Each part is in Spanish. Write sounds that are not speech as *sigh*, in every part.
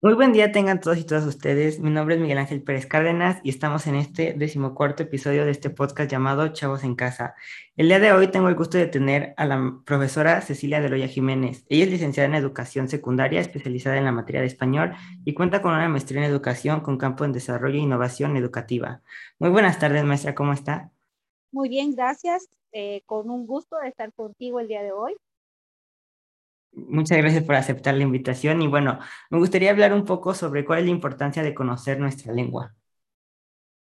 Muy buen día tengan todos y todas ustedes. Mi nombre es Miguel Ángel Pérez Cárdenas y estamos en este decimocuarto episodio de este podcast llamado Chavos en Casa. El día de hoy tengo el gusto de tener a la profesora Cecilia de Loya Jiménez. Ella es licenciada en Educación Secundaria, especializada en la materia de español y cuenta con una maestría en Educación con campo en Desarrollo e Innovación Educativa. Muy buenas tardes, maestra, ¿cómo está? Muy bien, gracias. Eh, con un gusto de estar contigo el día de hoy. Muchas gracias por aceptar la invitación y bueno, me gustaría hablar un poco sobre cuál es la importancia de conocer nuestra lengua.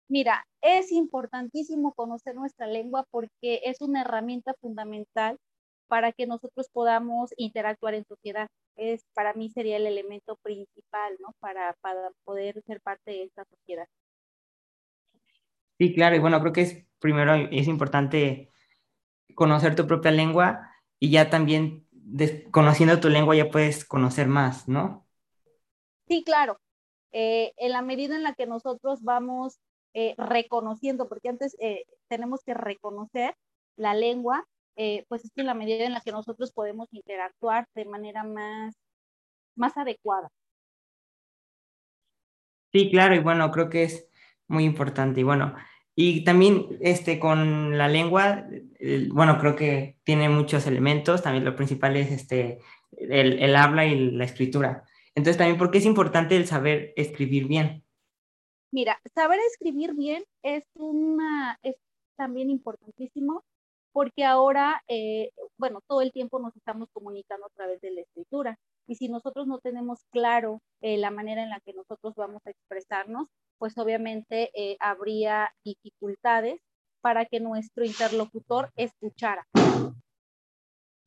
Mira, es importantísimo conocer nuestra lengua porque es una herramienta fundamental para que nosotros podamos interactuar en sociedad. Es, para mí sería el elemento principal, ¿no? Para, para poder ser parte de esta sociedad. Sí, claro, y bueno, creo que es primero es importante conocer tu propia lengua y ya también conociendo tu lengua ya puedes conocer más, ¿no? Sí, claro. Eh, en la medida en la que nosotros vamos eh, reconociendo, porque antes eh, tenemos que reconocer la lengua, pues es en la medida en la que nosotros podemos interactuar de manera más, más adecuada. Sí, claro, y bueno, creo que es muy importante. Y bueno, y también este, con la lengua, bueno, creo que tiene muchos elementos, también lo principal es este, el, el, habla y la escritura. Entonces también, ¿por qué es importante el saber escribir bien? Mira, saber escribir bien es, una, es también importantísimo porque ahora, eh, bueno, todo el tiempo nos estamos comunicando a través de la escritura. Y si nosotros no tenemos claro eh, la manera en la que nosotros vamos a expresarnos, pues obviamente eh, habría dificultades para que nuestro interlocutor escuchara.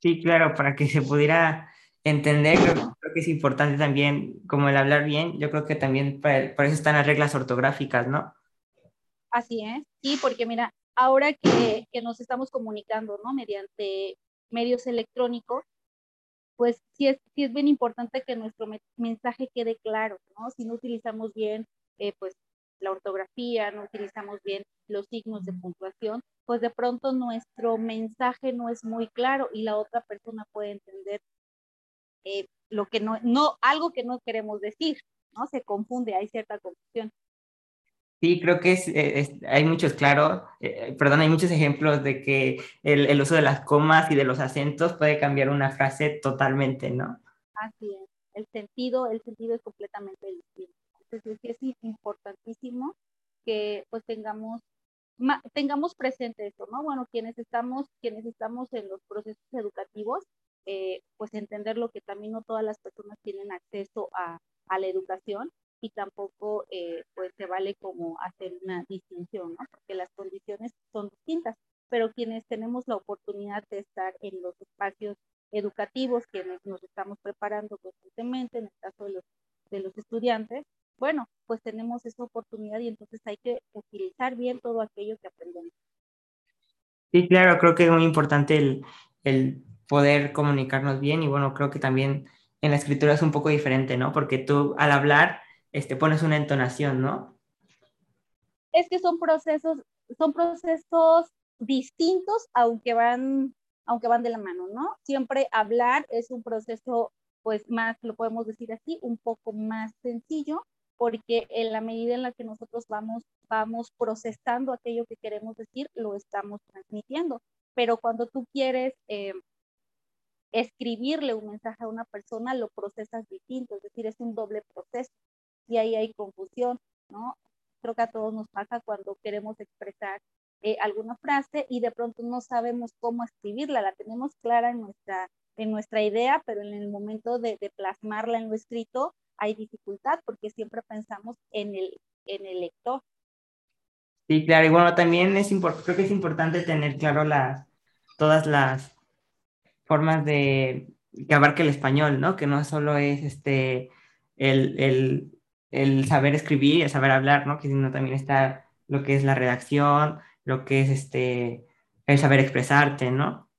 Sí, claro, para que se pudiera entender, creo, que es importante también, como el hablar bien, yo creo que también para, para, eso están las reglas ortográficas, ¿no? Así es, sí, porque mira, ahora que, que nos estamos comunicando, ¿no? Mediante medios electrónicos, pues sí es, sí es bien importante que nuestro mensaje quede claro, ¿no? Si no utilizamos bien eh, pues la ortografía, no utilizamos bien los signos de puntuación, pues de pronto nuestro mensaje no es muy claro y la otra persona puede entender eh, lo que no, no, algo que no queremos decir, ¿no? Se confunde, hay cierta confusión. Sí, creo que es, eh, hay muchos, claro, perdón, hay muchos ejemplos de que el, el, uso de las comas y de los acentos puede cambiar una frase totalmente, ¿no? Así es, el sentido, el sentido es completamente distinto. Entonces sí es importantísimo que pues tengamos, tengamos presente esto, ¿no? Bueno, quienes estamos, quienes estamos en los procesos educativos, eh, pues entender lo que también no todas las personas tienen acceso a, a la educación y tampoco eh, pues se vale como hacer una distinción, ¿no? Porque las condiciones son distintas, pero quienes tenemos la oportunidad de estar en los espacios educativos, quienes nos estamos preparando constantemente, en el caso de los, de los estudiantes, bueno, pues tenemos esa oportunidad y entonces hay que utilizar bien todo aquello que aprendemos. Sí, claro, creo que es muy importante el, el poder comunicarnos bien y bueno, creo que también en la escritura es un poco diferente, ¿no? Porque tú al hablar este, pones una entonación, ¿no? Es que son procesos, son procesos distintos, aunque van, aunque van de la mano, ¿no? Siempre hablar es un proceso, pues más, lo podemos decir así, un poco más sencillo, porque en la medida en la que nosotros vamos, vamos procesando aquello que queremos decir, lo estamos transmitiendo. Pero cuando tú quieres eh, escribirle un mensaje a una persona, lo procesas distinto, es decir, es un doble proceso y ahí hay confusión, ¿no? Creo que a todos nos pasa cuando queremos expresar eh, alguna frase y de pronto no sabemos cómo escribirla, la tenemos clara en nuestra, en nuestra idea, pero en el momento de, de plasmarla en lo escrito, hay dificultad porque siempre pensamos en el, en el lector. Sí, claro, y bueno, también es creo que es importante tener claro las, todas las formas de que abarque el español, ¿no? Que no solo es este, el, el, el saber escribir y el saber hablar, ¿no? Que sino también está lo que es la redacción, lo que es este, el saber expresarte, ¿no?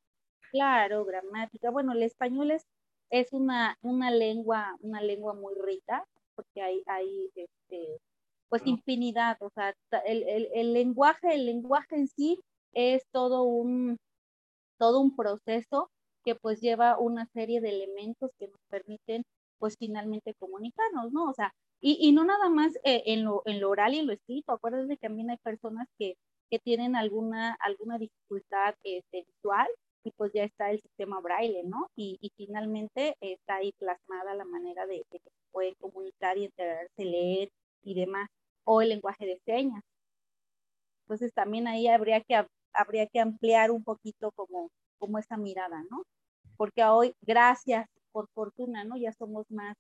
Claro, gramática. Bueno, el español es es una, una lengua, una lengua muy rica, porque hay, hay este, pues infinidad, o sea, el, el, el, lenguaje, el lenguaje en sí es todo un, todo un proceso que pues lleva una serie de elementos que nos permiten pues finalmente comunicarnos, ¿no? O sea, y, y no nada más eh, en, lo, en lo oral y en lo escrito, acuérdense que también hay personas que, que tienen alguna, alguna dificultad este, visual y pues ya está el sistema braille, ¿no? Y, y finalmente está ahí plasmada la manera de, que se puede comunicar y enterarse, leer y demás, o el lenguaje de señas. Entonces también ahí habría que, habría que ampliar un poquito como, como esa mirada, ¿no? Porque hoy, gracias, por fortuna, ¿no? Ya somos más,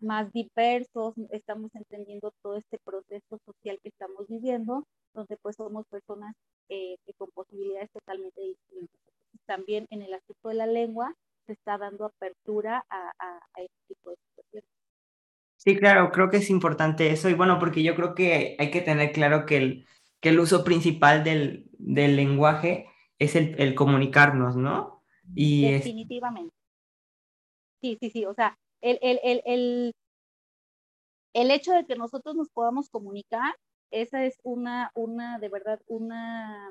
más diversos, estamos entendiendo todo este proceso social que estamos viviendo, donde pues somos personas eh, con posibilidades totalmente distintas. También en el aspecto de la lengua se está dando apertura a, a, este tipo de situaciones. Sí, claro, creo que es importante eso y bueno, porque yo creo que hay que tener claro que el, que el uso principal del, del lenguaje es el, el, comunicarnos, ¿no? Y Definitivamente. Sí, sí, sí, o sea, el, el, el, el, el hecho de que nosotros nos podamos comunicar, esa es una, una, de verdad, una,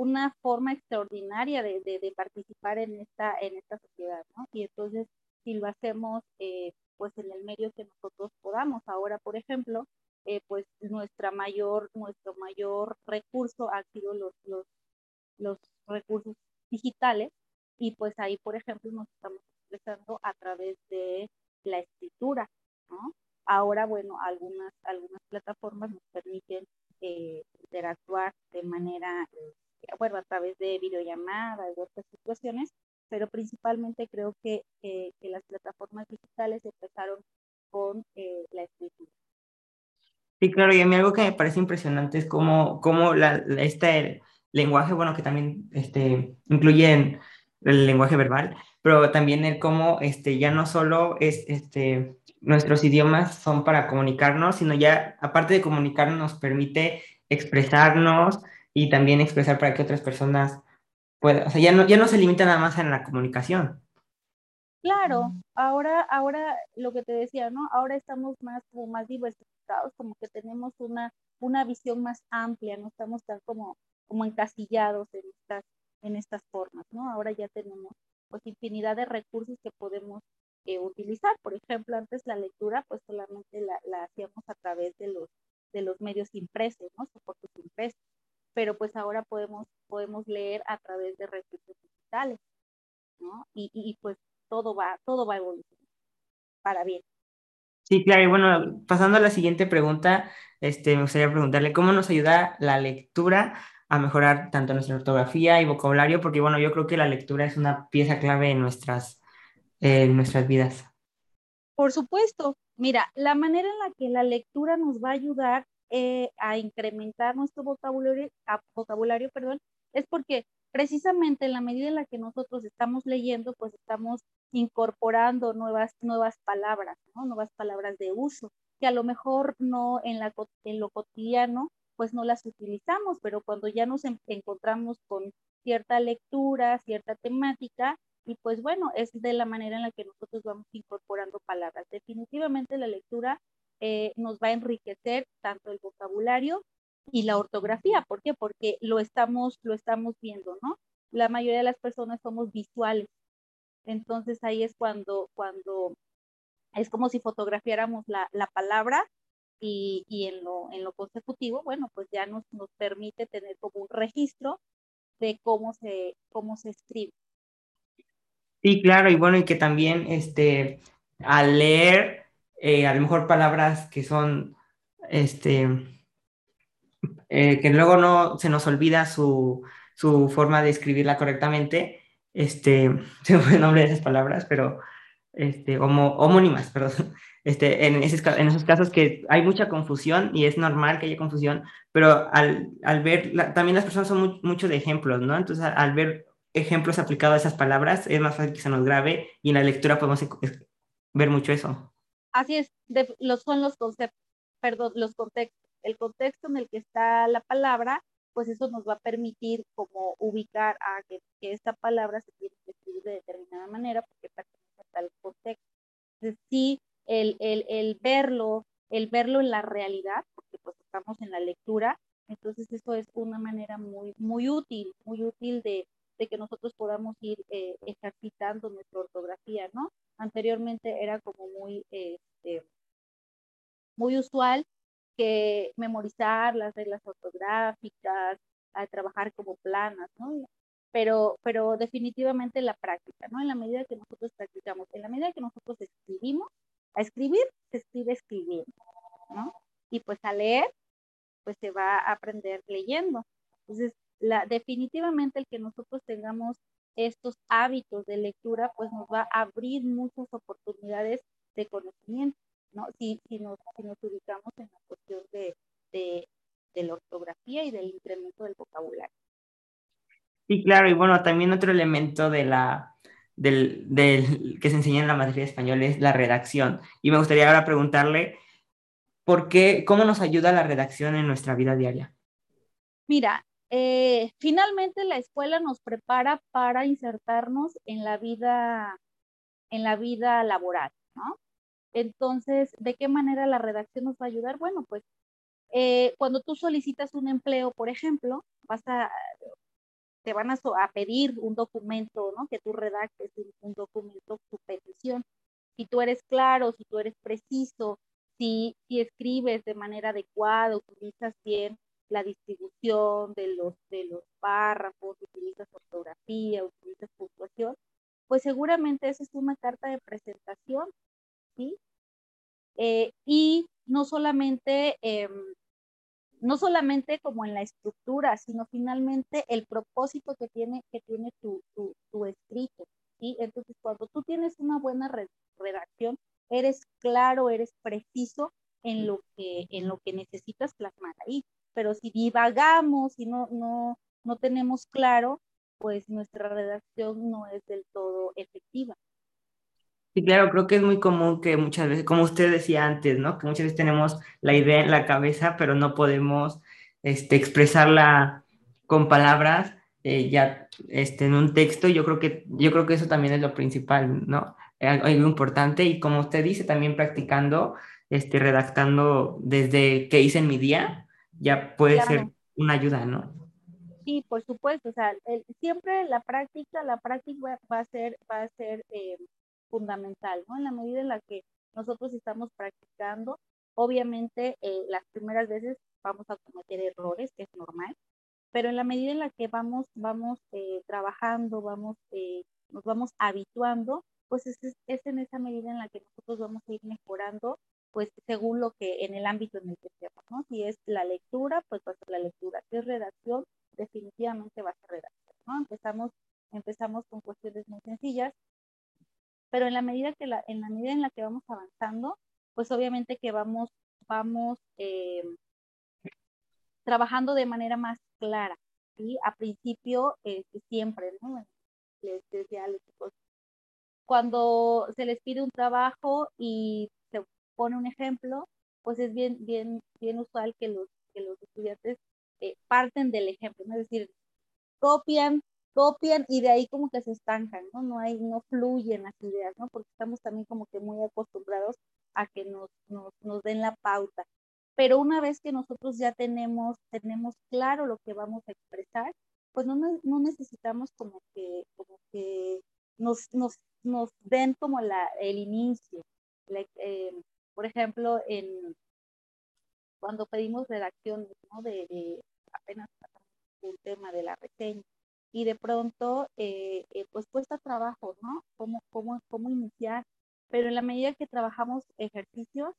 una forma extraordinaria de, de, participar en esta, en esta sociedad. Y entonces, si lo hacemos, eh, pues en el medio que nosotros podamos. Ahora, por ejemplo, eh, pues nuestra mayor, nuestro mayor recurso ha sido los, los, los recursos digitales y pues ahí, por ejemplo, nos estamos expresando a través de la escritura, ¿no? Ahora, bueno, algunas, algunas plataformas nos permiten eh, interactuar de manera, eh, bueno, a través de videollamadas u otras situaciones, pero principalmente creo que, que las plataformas digitales empezaron con eh, la escritura. Sí, claro, y a mí algo que me parece impresionante es cómo, cómo la, este lenguaje, bueno, que también este, incluye el lenguaje verbal, pero también el cómo este, ya no solo es, este, nuestros idiomas son para comunicarnos, sino ya, aparte de comunicarnos, nos permite expresarnos y también expresar para que otras personas puedan, o sea, ya no, ya no se limita nada más en la comunicación. Claro, ahora, ahora lo que te decía, ¿no? Ahora estamos más como más diversificados, como que tenemos una, una visión más amplia, no estamos tan como, como encasillados en estas, en estas formas, ¿no? Ahora ya tenemos pues infinidad de recursos que podemos eh, utilizar. Por ejemplo, antes la lectura pues solamente la, la, hacíamos a través de los, de los medios impresos, ¿no? Soportes impresos. Pero pues ahora podemos, podemos leer a través de recursos digitales, ¿no? Y, y, pues todo va, todo va evolucionando para bien. Sí, claro, y bueno, pasando a la siguiente pregunta, este, me gustaría preguntarle cómo nos ayuda la lectura a mejorar tanto nuestra ortografía y vocabulario, porque bueno, yo creo que la lectura es una pieza clave en nuestras, eh, en nuestras vidas. Por supuesto, mira, la manera en la que la lectura nos va a ayudar eh, a incrementar nuestro vocabulario, vocabulario, perdón, es porque precisamente en la medida en la que nosotros estamos leyendo, pues estamos incorporando nuevas, nuevas palabras, nuevas palabras de uso, que a lo mejor no en, la, en lo cotidiano, pues no las utilizamos, pero cuando ya nos encontramos con cierta lectura, cierta temática, y pues bueno, es de la manera en la que nosotros vamos incorporando palabras. Definitivamente la lectura eh, nos va a enriquecer tanto el vocabulario y la ortografía. ¿Por qué? Porque lo estamos, lo estamos viendo, ¿no? La mayoría de las personas somos visuales. Entonces ahí es cuando, cuando es como si fotografiáramos la, la palabra y, y, en, lo, en lo consecutivo, bueno, pues ya nos, nos permite tener como un registro de cómo se, cómo se escribe. Sí, claro, y bueno, y que también este, al leer eh, a lo mejor palabras que son este, eh, que luego no se nos olvida su, su, forma de escribirla correctamente. Este, *laughs* se me el nombre de esas palabras, pero este, homo, homónimas, *laughs* perdón. Este, en, esos, en esos casos que hay mucha confusión y es normal que haya confusión, pero al, al ver, la, también las personas son muy, mucho de ejemplos, ¿no? Entonces, al, al, ver ejemplos aplicados a esas palabras, es más fácil que se nos grabe y en la lectura podemos ver mucho eso. Así es, los, son los conceptos, perdón, los contextos el contexto en el que está la palabra, pues eso nos va a permitir como ubicar a que, que esta palabra se tiene que escribir de determinada manera porque pertenece a tal contexto. Entonces, sí, el, el, el verlo, el verlo en la realidad, porque pues estamos en la lectura, entonces eso es una manera muy, muy útil, muy útil de, de que nosotros podamos ir eh, ejercitando nuestra ortografía, ¿no? Anteriormente era como muy, este, muy usual que memorizar las reglas ortográficas, a trabajar como planas, ¿no? Pero, pero definitivamente la práctica, ¿no? En la medida que nosotros practicamos, en la medida que nosotros escribimos, a escribir se escribe escribiendo, ¿no? Y pues a leer, pues se va a aprender leyendo. Entonces, la, definitivamente el que nosotros tengamos estos hábitos de lectura, pues nos va a abrir muchas oportunidades de conocimiento, ¿no? Si, si, nos, si nos ubicamos en la cuestión de, de, de la ortografía y del incremento del vocabulario. Sí, claro, y bueno, también otro elemento de la, del, del, que se enseña en la materia de español es la redacción. Y me gustaría ahora preguntarle, ¿por qué, cómo nos ayuda la redacción en nuestra vida diaria? Mira, eh, finalmente la escuela nos prepara para insertarnos en la vida, en la vida laboral, ¿no? Entonces, ¿de qué manera la redacción nos va a ayudar? Bueno, pues eh, cuando tú solicitas un empleo, por ejemplo, vas a, te van a, pedir un documento, ¿no? Que tú redactes un, un, documento, tu petición. Si tú eres claro, si tú eres preciso, si, si escribes de manera adecuada, utilizas bien la distribución de los, de los párrafos, utilizas ortografía, utilizas puntuación, pues seguramente esa es una carta de presentación, ¿sí? Eh, y no solamente, eh, no solamente como en la estructura, sino finalmente el propósito que tiene, que tiene tu, tu, tu escrito, ¿sí? Entonces, cuando tú tienes una buena redacción, eres claro, eres preciso en lo que, en lo que necesitas plasmar ahí pero si divagamos y no, no, no tenemos claro, pues nuestra redacción no es del todo efectiva. Sí, claro, creo que es muy común que muchas veces, como usted decía antes, ¿no? Que muchas veces tenemos la idea en la cabeza, pero no podemos este, expresarla con palabras eh, ya este, en un texto. Yo creo, que, yo creo que eso también es lo principal, ¿no? Algo importante y como usted dice, también practicando, este, redactando desde qué hice en mi día, ya puede claro. ser una ayuda, ¿no? Sí, por supuesto, o sea, el, siempre la práctica, la práctica va a ser, va a ser eh, fundamental, ¿no? En la medida en la que nosotros estamos practicando, obviamente eh, las primeras veces vamos a cometer errores, que es normal, pero en la medida en la que vamos, vamos eh, trabajando, vamos, nos vamos habituando, pues es, es, en esa medida en la que nosotros vamos a ir mejorando pues según lo que en el ámbito en el que estemos, ¿no? Si es la lectura, pues va a ser la lectura. Si es redacción, definitivamente va a ser redacción, ¿no? Empezamos, empezamos con cuestiones muy sencillas, pero en la medida que la, en la medida en la que vamos avanzando, pues obviamente que vamos, vamos eh, trabajando de manera más clara, ¿sí? A principio, eh, siempre, ¿no? Cuando se les pide un trabajo y pone un ejemplo, pues es bien, bien, bien usual que los, que los estudiantes eh, parten del ejemplo, ¿no? es decir, copian, copian y de ahí como que se estancan, ¿no? No hay, no fluyen las ideas, ¿no? Porque estamos también como que muy acostumbrados a que nos, nos, nos den la pauta. Pero una vez que nosotros ya tenemos, tenemos claro lo que vamos a expresar, pues no, no necesitamos como que, como que nos, nos, nos den como la, el inicio. La, eh, por ejemplo, en, cuando pedimos redacción ¿no? de, de, apenas un tema de la reseña y de pronto eh, eh, pues cuesta trabajo, ¿no? ¿Cómo, cómo, cómo iniciar? Pero en la medida que trabajamos ejercicios,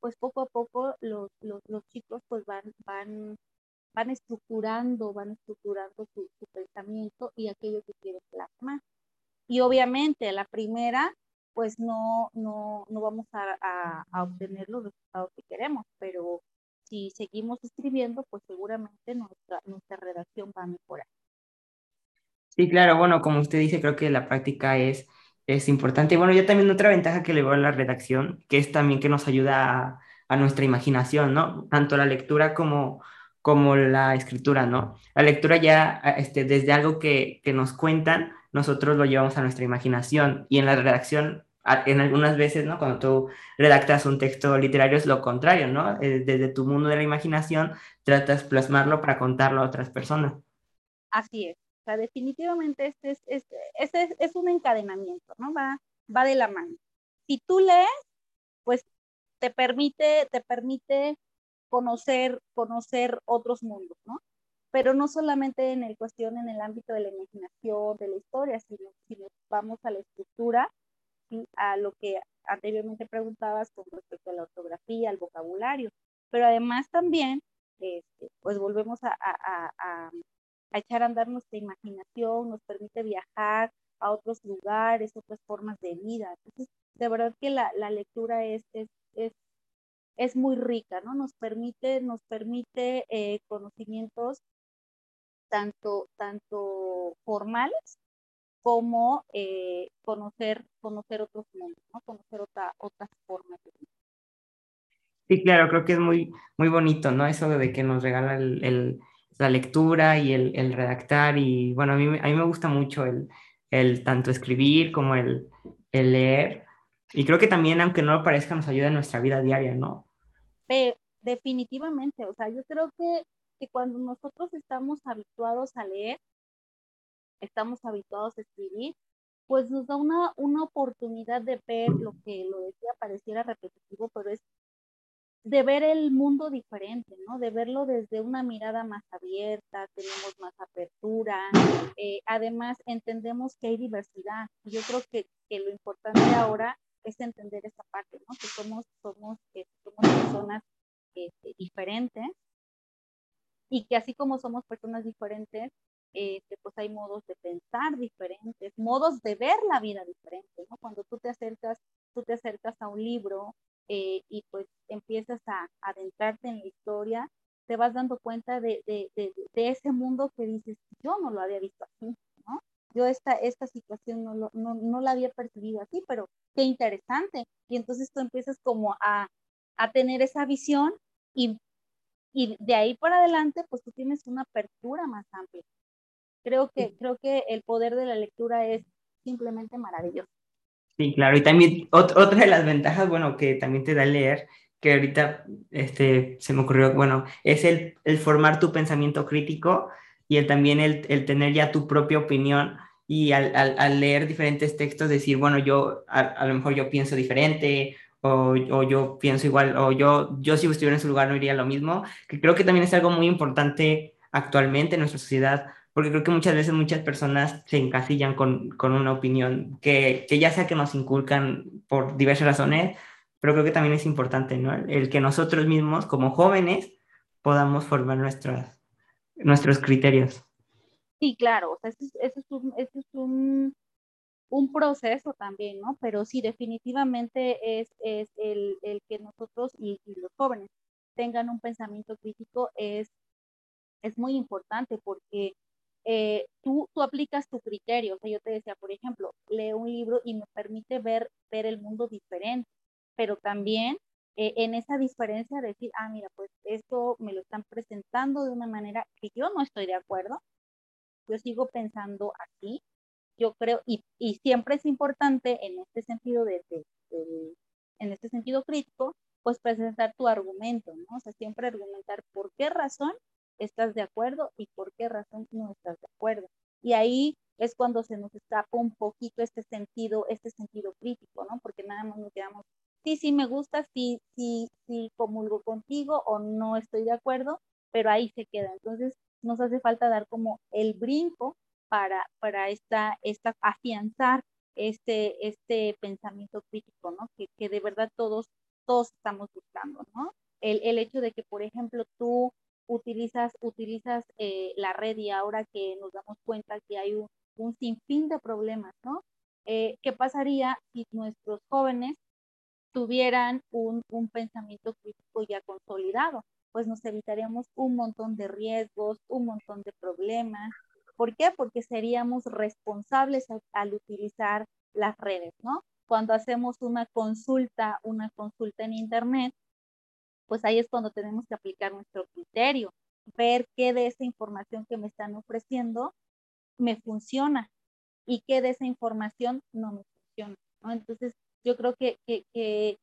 pues poco a poco los, los, los chicos pues van, van, van estructurando, van estructurando su, su pensamiento y aquello que quieren plasmar. Y obviamente la primera pues no, no, no vamos a, a, a, obtener los resultados que queremos, pero si seguimos escribiendo, pues seguramente nuestra, nuestra redacción va a mejorar. Sí, claro, bueno, como usted dice, creo que la práctica es, es importante. Y bueno, yo también otra ventaja que le veo a la redacción, que es también que nos ayuda a, a nuestra imaginación, ¿no? Tanto la lectura como, como la escritura, ¿no? La lectura ya, este, desde algo que, que nos cuentan, nosotros lo llevamos a nuestra imaginación y en la redacción, en algunas veces, ¿no? Cuando tú redactas un texto literario es lo contrario, ¿no? Eh, desde tu mundo de la imaginación tratas plasmarlo para contarlo a otras personas. Así es, O sea, definitivamente este es, este, este es, un encadenamiento, ¿no? Va, va de la mano. Si tú lees, pues te permite, te permite conocer, conocer otros mundos, ¿no? Pero no solamente en el cuestión, en el ámbito de la imaginación, de la historia, sino si nos vamos a la estructura, a lo que anteriormente preguntabas con respecto a la ortografía, al vocabulario, pero además también, este, pues volvemos a, a, echar a andar nuestra imaginación, nos permite viajar a otros lugares, otras formas de vida. Entonces, de verdad que la, la lectura es, es, es, es, muy rica, ¿no? Nos permite, nos permite eh, conocimientos tanto, tanto formales como eh, conocer, conocer otros mundos, ¿no? conocer otra, otras formas de vida. Sí, claro, creo que es muy, muy bonito, ¿no? Eso de que nos regala el, la lectura y el, el, redactar y bueno, a mí, a mí me gusta mucho el, el tanto escribir como el, el, leer y creo que también, aunque no lo parezca, nos ayuda en nuestra vida diaria, ¿no? definitivamente, o sea, yo creo que, que cuando nosotros estamos habituados a leer, estamos habituados a escribir, pues nos da una, una oportunidad de ver lo que lo decía pareciera repetitivo, pero es de ver el mundo diferente, ¿no? De verlo desde una mirada más abierta, tenemos más apertura, eh, además entendemos que hay diversidad. Yo creo que, que, lo importante ahora es entender esa parte, ¿no? Que somos, somos, que somos personas este, diferentes y que así como somos personas diferentes, este, pues hay modos de pensar diferentes, modos de ver la vida diferentes, ¿no? Cuando tú te acercas, tú te acercas a un libro eh, y pues empiezas a, adentrarte en la historia, te vas dando cuenta de, de, de, de, ese mundo que dices, yo no lo había visto así, ¿no? Yo esta, esta situación no, no, no la había percibido así, pero qué interesante. Y entonces tú empiezas como a, a tener esa visión y, y de ahí para adelante, pues tú tienes una apertura más amplia. Creo que, creo que el poder de la lectura es simplemente maravilloso. Sí, claro. Y también otra de las ventajas, bueno, que también te da leer, que ahorita este, se me ocurrió, bueno, es el, el formar tu pensamiento crítico y el, también el, el tener ya tu propia opinión y al, al, al, leer diferentes textos decir, bueno, yo a, a lo mejor yo pienso diferente o, yo pienso igual, o yo, yo si estuviera en su lugar no iría lo mismo, que creo que también es algo muy importante actualmente en nuestra sociedad, porque creo que muchas veces muchas personas se encasillan con, con una opinión que, que, ya sea que nos inculcan por diversas razones, pero creo que también es importante, ¿no? El que nosotros mismos, como jóvenes, podamos formar nuestros, nuestros criterios. Sí, claro, o sea, eso, es, eso es un, un, proceso también, ¿no? Pero sí, definitivamente es, es el, el, que nosotros y, los jóvenes tengan un pensamiento crítico es, es muy importante porque eh, tú, tú aplicas tu criterio. O sea, yo te decía, por ejemplo, leo un libro y me permite ver, ver el mundo diferente, pero también eh, en esa diferencia decir, ah, mira, pues esto me lo están presentando de una manera que yo no estoy de acuerdo. Yo sigo pensando así. Yo creo, y, y siempre es importante en este sentido de, de, de, en este sentido crítico, pues presentar tu argumento, ¿no? O sea, siempre argumentar por qué razón estás de acuerdo y por qué razón no estás de acuerdo. Y ahí es cuando se nos escapa un poquito este sentido, este sentido crítico, ¿no? Porque nada más nos quedamos, sí, sí me gusta, sí, sí, sí comulgo contigo o no estoy de acuerdo, pero ahí se queda. Entonces nos hace falta dar como el brinco para, para esta, esta afianzar este, este pensamiento crítico, ¿no? Que, que de verdad todos, todos estamos buscando, ¿no? El, el hecho de que, por ejemplo, tú utilizas, utilizas eh, la red y ahora que nos damos cuenta que hay un, un sinfín de problemas, ¿no? Eh, ¿Qué pasaría si nuestros jóvenes tuvieran un, un, pensamiento crítico ya consolidado? Pues nos evitaríamos un montón de riesgos, un montón de problemas. ¿Por qué? Porque seríamos responsables al, al utilizar las redes, ¿no? Cuando hacemos una consulta, una consulta en Internet, pues ahí es cuando tenemos que aplicar nuestro criterio, ver qué de esa información que me están ofreciendo me funciona y qué de esa información no me funciona. ¿no? Entonces, yo creo que, que, que,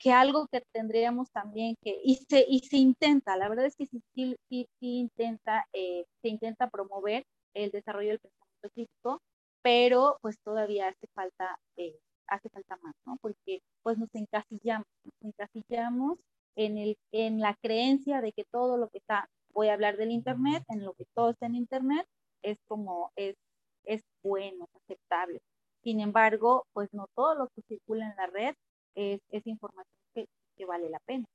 que, algo que tendríamos también que, y se, y se intenta, la verdad es que sí, sí, sí, intenta, eh, se intenta promover, el desarrollo del pensamiento crítico, pero pues todavía hace falta, eh, hace falta más, ¿no? Porque pues nos encasillamos, nos encasillamos en, el, en la creencia de que todo lo que está, voy a hablar del Internet, en lo que todo está en Internet, es como, es, es bueno, aceptable. Sin embargo, pues no todo lo que circula en la red es, es información que, que, vale la pena.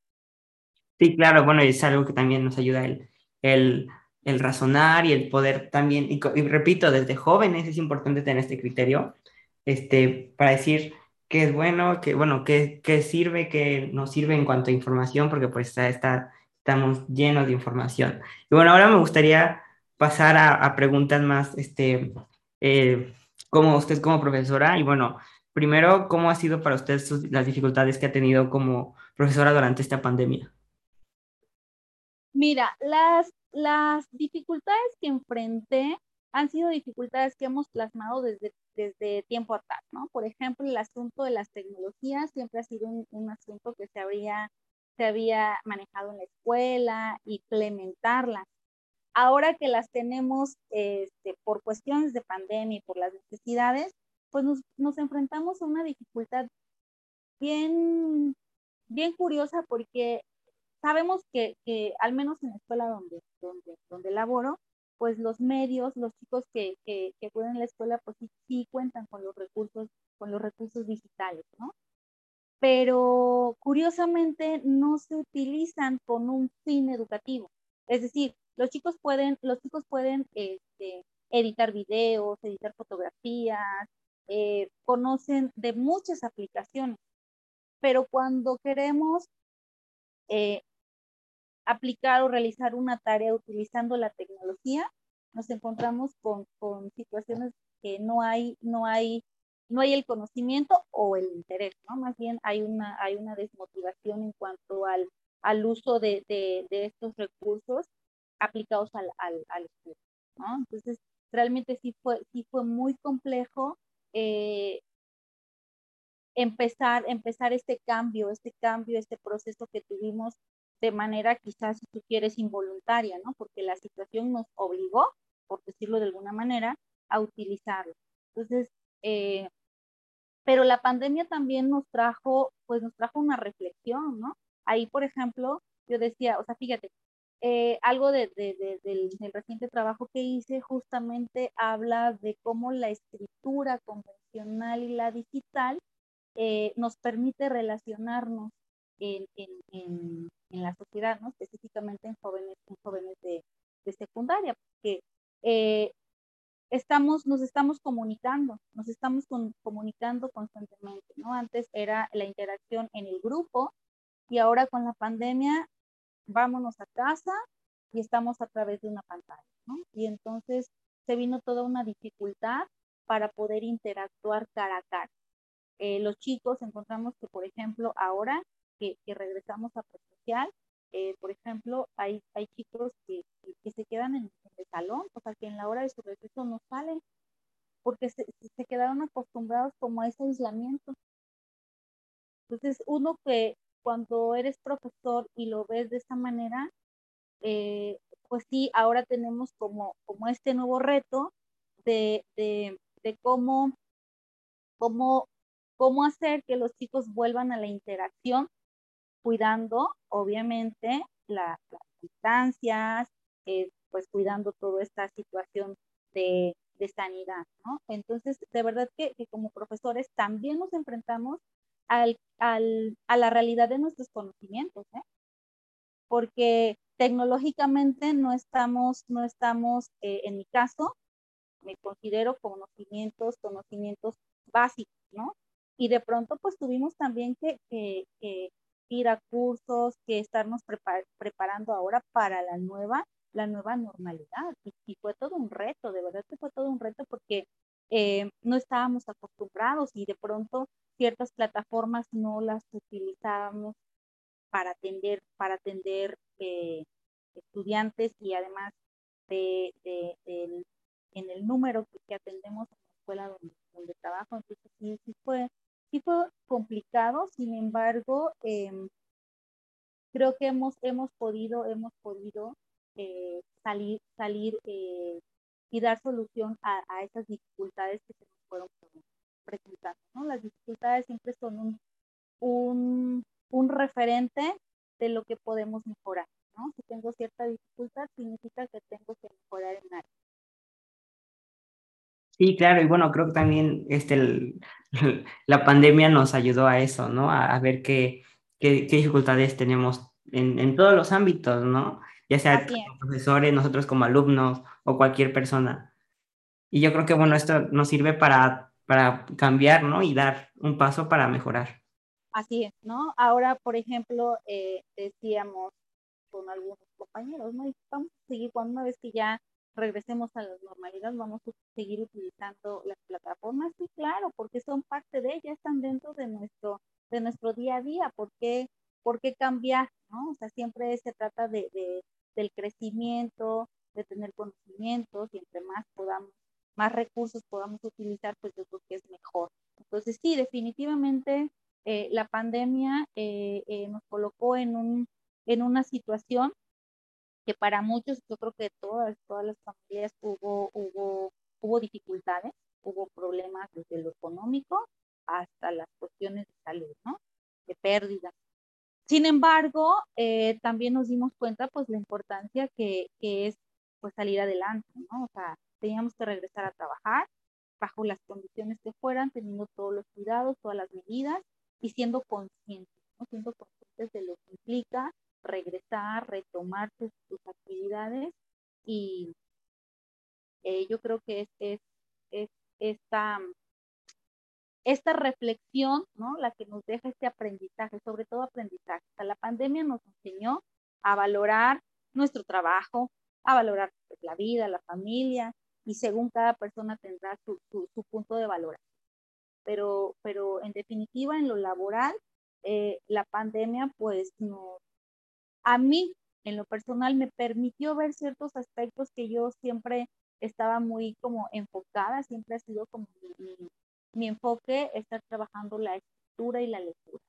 Sí, claro, bueno, es algo que también nos ayuda el, el, el razonar y el poder también, y, repito, desde jóvenes es importante tener este criterio, este, para decir qué es bueno, qué, bueno, qué, qué sirve, qué no sirve en cuanto a información, porque pues está, está, estamos llenos de información. Y bueno, ahora me gustaría pasar a, a preguntas más, este, eh, como usted como profesora, y bueno, primero, ¿cómo ha sido para usted las dificultades que ha tenido como profesora durante esta pandemia? Mira, las, las dificultades que enfrenté han sido dificultades que hemos plasmado desde, desde tiempo atrás, ¿no? Por ejemplo, el asunto de las tecnologías siempre ha sido un, un asunto que se habría, se había manejado en la escuela, implementarlas. Ahora que las tenemos este, por cuestiones de pandemia y por las necesidades, pues nos, nos enfrentamos a una dificultad bien, bien curiosa porque sabemos que, que, al menos en la escuela donde, donde, donde laboro, pues los medios, los chicos que, que, que acuden a la escuela, pues sí, sí, cuentan con los recursos, con los recursos digitales, ¿no? Pero curiosamente no se utilizan con un fin educativo. Es decir, los chicos pueden, los chicos pueden este, editar videos, editar fotografías, eh, conocen de muchas aplicaciones, pero cuando queremos eh, aplicar o realizar una tarea utilizando la tecnología, nos encontramos con, con situaciones que no hay, no hay, no hay el conocimiento o el interés, ¿no? Más bien hay una, hay una desmotivación en cuanto al, al uso de, de, de estos recursos aplicados al, al, al estudio. Entonces, realmente sí fue, sí fue muy complejo eh, empezar, empezar este cambio, este cambio, este proceso que tuvimos de manera quizás, si tú quieres, involuntaria, ¿no? Porque la situación nos obligó, por decirlo de alguna manera, a utilizarlo. Entonces, eh, pero la pandemia también nos trajo, pues nos trajo una reflexión, ¿no? Ahí, por ejemplo, yo decía, o sea, fíjate, eh, algo de, de, de, del, del, reciente trabajo que hice justamente habla de cómo la escritura convencional y la digital eh, nos permite relacionarnos en, en, en, en la sociedad, ¿no? específicamente en jóvenes, en jóvenes de, de secundaria, porque eh, estamos, nos estamos comunicando, nos estamos con, comunicando constantemente, ¿no? Antes era la interacción en el grupo y ahora con la pandemia, vámonos a casa y estamos a través de una pantalla, ¿no? Y entonces se vino toda una dificultad para poder interactuar cara a cara. Eh, los chicos encontramos que, por ejemplo, ahora que, regresamos a presencial, eh, por ejemplo, hay, hay chicos que, que se quedan en, en, el salón, o sea, que en la hora de su regreso no salen, porque se, se quedaron acostumbrados como a ese aislamiento. Entonces, uno que cuando eres profesor y lo ves de esta manera, eh, pues sí, ahora tenemos como, como este nuevo reto de, de, de cómo, cómo, cómo hacer que los chicos vuelvan a la interacción cuidando, obviamente, la, las distancias, eh, pues cuidando toda esta situación de, de sanidad, ¿no? Entonces, de verdad que, como profesores también nos enfrentamos al, al, a la realidad de nuestros conocimientos, ¿eh? Porque tecnológicamente no estamos, no estamos, eh, en mi caso, me considero conocimientos, conocimientos básicos, ¿no? Y de pronto, pues tuvimos también que ir a cursos, que estarnos prepar preparando ahora para la nueva, la nueva normalidad. Y, fue todo un reto, de verdad que fue todo un reto porque eh, no estábamos acostumbrados y de pronto ciertas plataformas no las utilizábamos para atender, para atender eh, estudiantes y además de, en el número que, que, atendemos en la escuela donde, donde trabajo. Entonces sí, sí fue sí fue complicado, sin embargo, eh, creo que hemos, hemos podido, hemos podido eh, salir, salir eh, y dar solución a, esas dificultades que se nos fueron presentando. ¿no? Las dificultades siempre son un, un, un referente de lo que podemos mejorar. ¿no? Si tengo cierta dificultad, significa que tengo que mejorar en algo. Sí, claro, y bueno, creo que también este, *laughs* la pandemia nos ayudó a eso, ¿no? A, ver qué, qué, dificultades tenemos en, en, todos los ámbitos, ¿no? Ya sea como profesores, nosotros como alumnos o cualquier persona. Y yo creo que, bueno, esto nos sirve para, para cambiar, ¿no? Y dar un paso para mejorar. Así es, ¿no? Ahora, por ejemplo, eh, decíamos con algunos compañeros, ¿no? Y vamos a seguir cuando una vez que ya regresemos a la normalidad, vamos a seguir utilizando las plataformas. Sí, claro, porque son parte de ellas, están dentro de nuestro, de nuestro día a día. ¿Por qué, por qué cambiar? ¿no? O sea, siempre se trata de, de, del crecimiento, de tener conocimientos y entre más podamos, más recursos podamos utilizar, pues yo creo que es mejor. Entonces, sí, definitivamente eh, la pandemia eh, eh, nos colocó en, un, en una situación que para muchos, yo creo que todas, todas las familias hubo, hubo, hubo dificultades, hubo problemas desde lo económico hasta las cuestiones de salud, ¿no? De pérdida. Sin embargo, eh, también nos dimos cuenta, pues, la importancia que, que, es, pues, salir adelante, ¿no? O sea, teníamos que regresar a trabajar bajo las condiciones que fueran, teniendo todos los cuidados, todas las medidas y siendo conscientes, ¿no? Siendo conscientes de lo que implica regresar, retomar tus, actividades y eh, yo creo que es, es, es, esta, esta reflexión, ¿no? La que nos deja este aprendizaje, sobre todo aprendizaje. la pandemia nos enseñó a valorar nuestro trabajo, a valorar la vida, la familia, y según cada persona tendrá su, su, punto de valoración. Pero, pero en definitiva, en lo laboral, eh, la pandemia pues nos, a mí, en lo personal, me permitió ver ciertos aspectos que yo siempre estaba muy como enfocada, siempre ha sido como mi, enfoque estar trabajando la escritura y la lectura.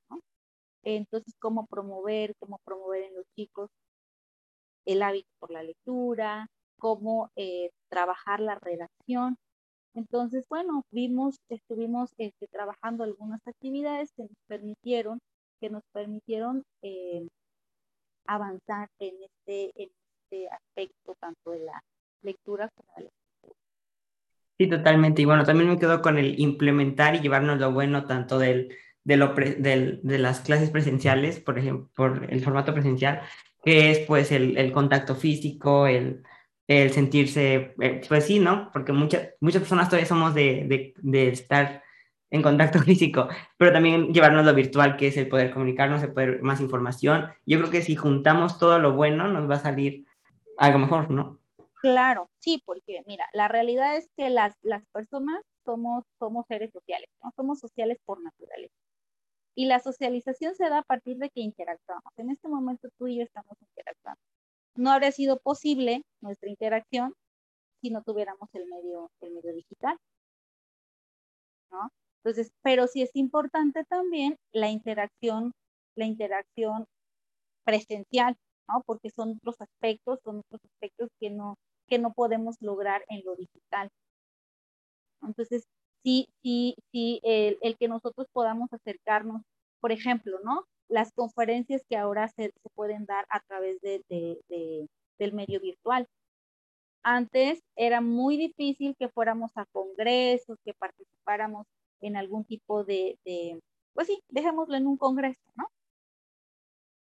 Entonces, cómo promover, cómo promover en los chicos el hábito por la lectura, cómo eh, trabajar la redacción. Entonces, bueno, vimos, estuvimos este, trabajando algunas actividades que nos permitieron, que nos permitieron eh, avanzar en este, en este aspecto, tanto de la lectura como de la escritura. Sí, totalmente. Y bueno, también me quedo con el implementar y llevarnos lo bueno tanto del, de, lo del, de las clases presenciales, por ejemplo, por el formato presencial, que es pues el, el contacto físico, el, el sentirse, eh, pues sí, ¿no? Porque muchas, muchas personas todavía somos de, de, de estar en contacto *laughs* físico, pero también llevarnos lo virtual, que es el poder comunicarnos, el poder más información. Yo creo que si juntamos todo lo bueno, nos va a salir algo mejor, ¿no? Claro, sí, porque mira, la realidad es que las, las personas somos, somos seres sociales, ¿no? Somos sociales por naturaleza. Y la socialización se da a partir de que interactuamos. En este momento tú y yo estamos interactuando. No habría sido posible nuestra interacción si no tuviéramos el medio, el medio digital. ¿no? Entonces, pero sí es importante también la interacción, la interacción presencial, ¿no? Porque son otros aspectos, son otros aspectos que no, que no podemos lograr en lo digital. Entonces, sí, sí, sí, el, el que nosotros podamos acercarnos, por ejemplo, ¿no? Las conferencias que ahora se, se pueden dar a través de, de, de, del medio virtual. Antes era muy difícil que fuéramos a congresos, que participáramos en algún tipo de, pues sí, dejémoslo en un congreso, ¿no?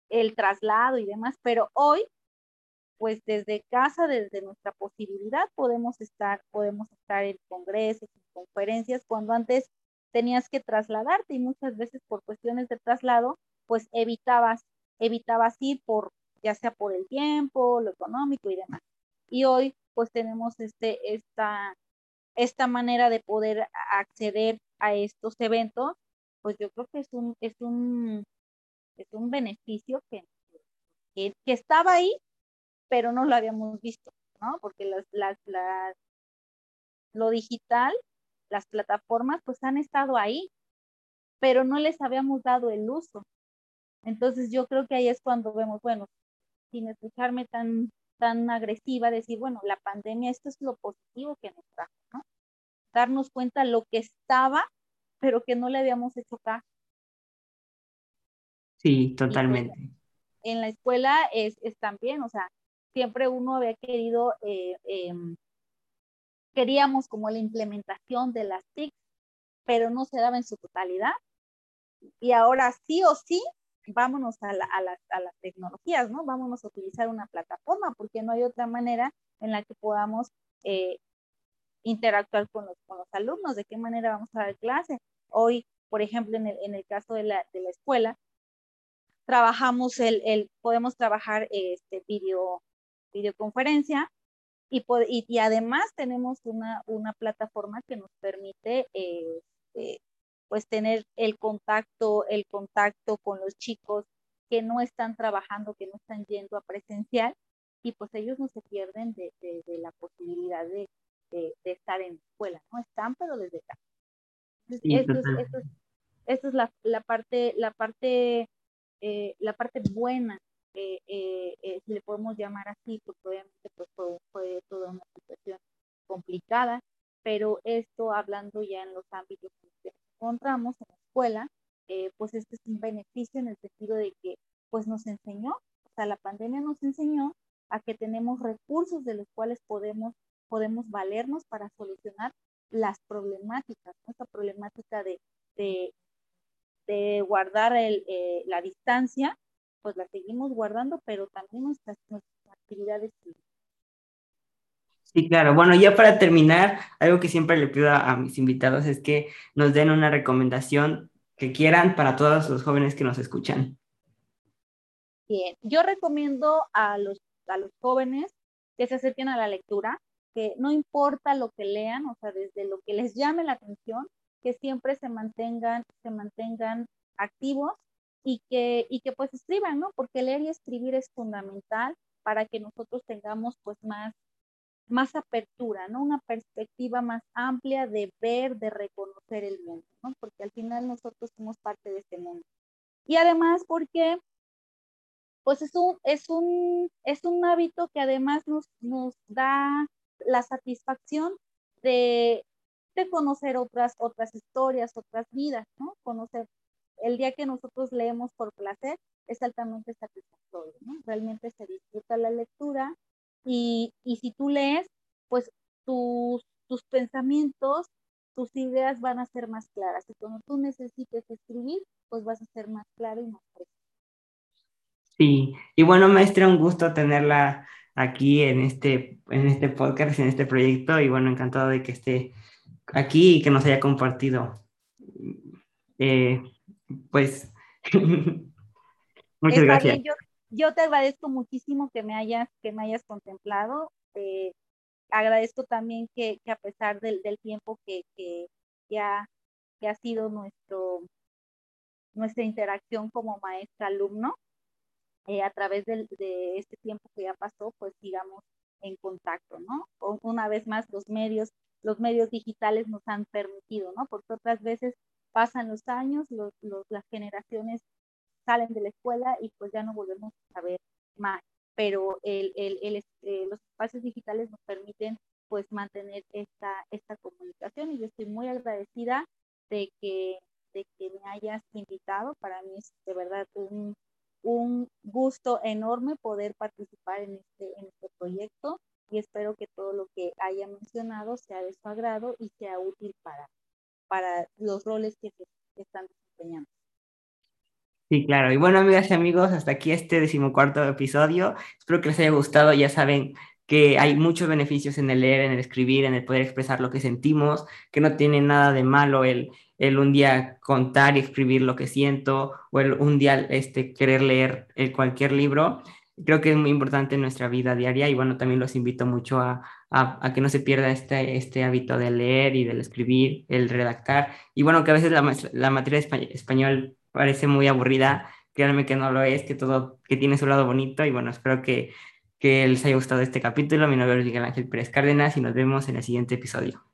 El traslado y demás, pero hoy, pues desde casa, desde nuestra posibilidad, podemos estar, podemos estar en congresos, en conferencias, cuando antes tenías que trasladarte y muchas veces por cuestiones de traslado, pues evitabas, evitabas ir por, ya sea por el tiempo, lo económico y demás. Y hoy, pues tenemos este, esta, esta manera de poder acceder a estos eventos, pues yo creo que es un, es un, es un beneficio que, que, estaba ahí, pero no lo habíamos visto, ¿no? Porque las, las, las, lo digital, las plataformas, pues han estado ahí, pero no les habíamos dado el uso. Entonces yo creo que ahí es cuando vemos, bueno, sin escucharme tan, tan agresiva, decir, bueno, la pandemia, esto es lo positivo que nos trajo, ¿no? Darnos cuenta lo que estaba, pero que no le habíamos hecho caso. Sí, pues, totalmente. en la escuela es, es, también, o sea, siempre uno había querido, eh, em, queríamos como la implementación de las TIC, pero no se daba en su totalidad. Y ahora sí o sí, vámonos a, a, a las tecnologías, ¿no? Vámonos a utilizar una plataforma, porque no hay otra manera en la que podamos eh, interactuar con los, con los alumnos, de qué manera vamos a dar clase. Hoy, por ejemplo, en el, en el caso de la, de la escuela, trabajamos el, el podemos trabajar este video, videoconferencia y, y, además tenemos una, una plataforma que nos permite eh, pues tener el contacto, el contacto con los chicos que no están trabajando, que no están yendo a presencial y pues ellos no se pierden de, de, la posibilidad de, de, estar en la escuela, ¿no? Están pero desde casa. esto, es, esto, es, la, la, parte, la parte eh, la parte buena, eh, eh, si le podemos llamar así, porque obviamente pues, fue, toda una situación complicada, pero esto hablando ya en los ámbitos en los que nos encontramos en la escuela, pues este es un beneficio en el sentido de que pues nos enseñó, o sea, la pandemia nos enseñó a que tenemos recursos de los cuales podemos, podemos valernos para solucionar las problemáticas, esta problemática de, de, de guardar el, eh, la distancia, pues la seguimos guardando, pero también nuestras, actividades. Sí, claro. Bueno, ya para terminar, algo que siempre le pido a, mis invitados es que nos den una recomendación que quieran para todos los jóvenes que nos escuchan. Bien, yo recomiendo a los, a los jóvenes que se acerquen a la lectura, que no importa lo que lean, o sea, desde lo que les llame la atención, que siempre se mantengan, se mantengan activos y que, y que pues escriban, ¿no? Porque leer y escribir es fundamental para que nosotros tengamos pues más, más apertura, ¿no? Una perspectiva más amplia de ver, de reconocer el mundo, ¿no? Porque al final nosotros somos parte de este mundo. Y además porque pues es un, es un, es un hábito que además nos, nos da la satisfacción de, de conocer otras, otras historias, otras vidas, ¿no? Conocer. El día que nosotros leemos por placer es altamente satisfactorio, ¿no? Realmente se disfruta la lectura y, y si tú lees, pues tus, tus pensamientos, tus ideas van a ser más claras. Y cuando tú necesites escribir, pues vas a ser más claro y más preciso. Sí, y bueno, maestra, un gusto tenerla aquí en este, en este podcast, en este proyecto, y bueno, encantado de que esté aquí y que nos haya compartido. Eh, pues, *laughs* muchas gracias. Yo, te agradezco muchísimo que me hayas, que me hayas contemplado. Eh, agradezco también que, a pesar del, tiempo que, que, ha, que ha sido nuestro, nuestra interacción como maestra-alumno, eh, a través de, de, este tiempo que ya pasó, pues sigamos en contacto, ¿no? Una vez más, los medios los medios digitales nos han permitido, ¿no? Porque otras veces pasan los años, los, las generaciones salen de la escuela y pues ya no volvemos a saber más. Pero el, el, el, este, los espacios digitales nos permiten pues mantener esta, esta comunicación y yo estoy muy agradecida de que, de que me hayas invitado. Para mí es de verdad un, un gusto enorme poder participar en este, en este proyecto y espero que todo lo que haya mencionado sea de su agrado y sea útil para, para los roles que se están desempeñando. Sí, claro. Y bueno, amigas y amigos, hasta aquí este decimocuarto episodio. Espero que les haya gustado. Ya saben que hay muchos beneficios en el leer, en el escribir, en el poder expresar lo que sentimos, que no tiene nada de malo el, el un día contar y escribir lo que siento o el un día este, querer leer cualquier libro creo que es muy importante en nuestra vida diaria y bueno, también los invito mucho a, a, que no se pierda este, este hábito de leer y del escribir, el redactar. Y bueno, que a veces la, la materia de español parece muy aburrida, créanme que no lo es, que todo, que tiene su lado bonito y bueno, espero que, que les haya gustado este capítulo. Mi nombre es Miguel Ángel Pérez Cárdenas y nos vemos en el siguiente episodio.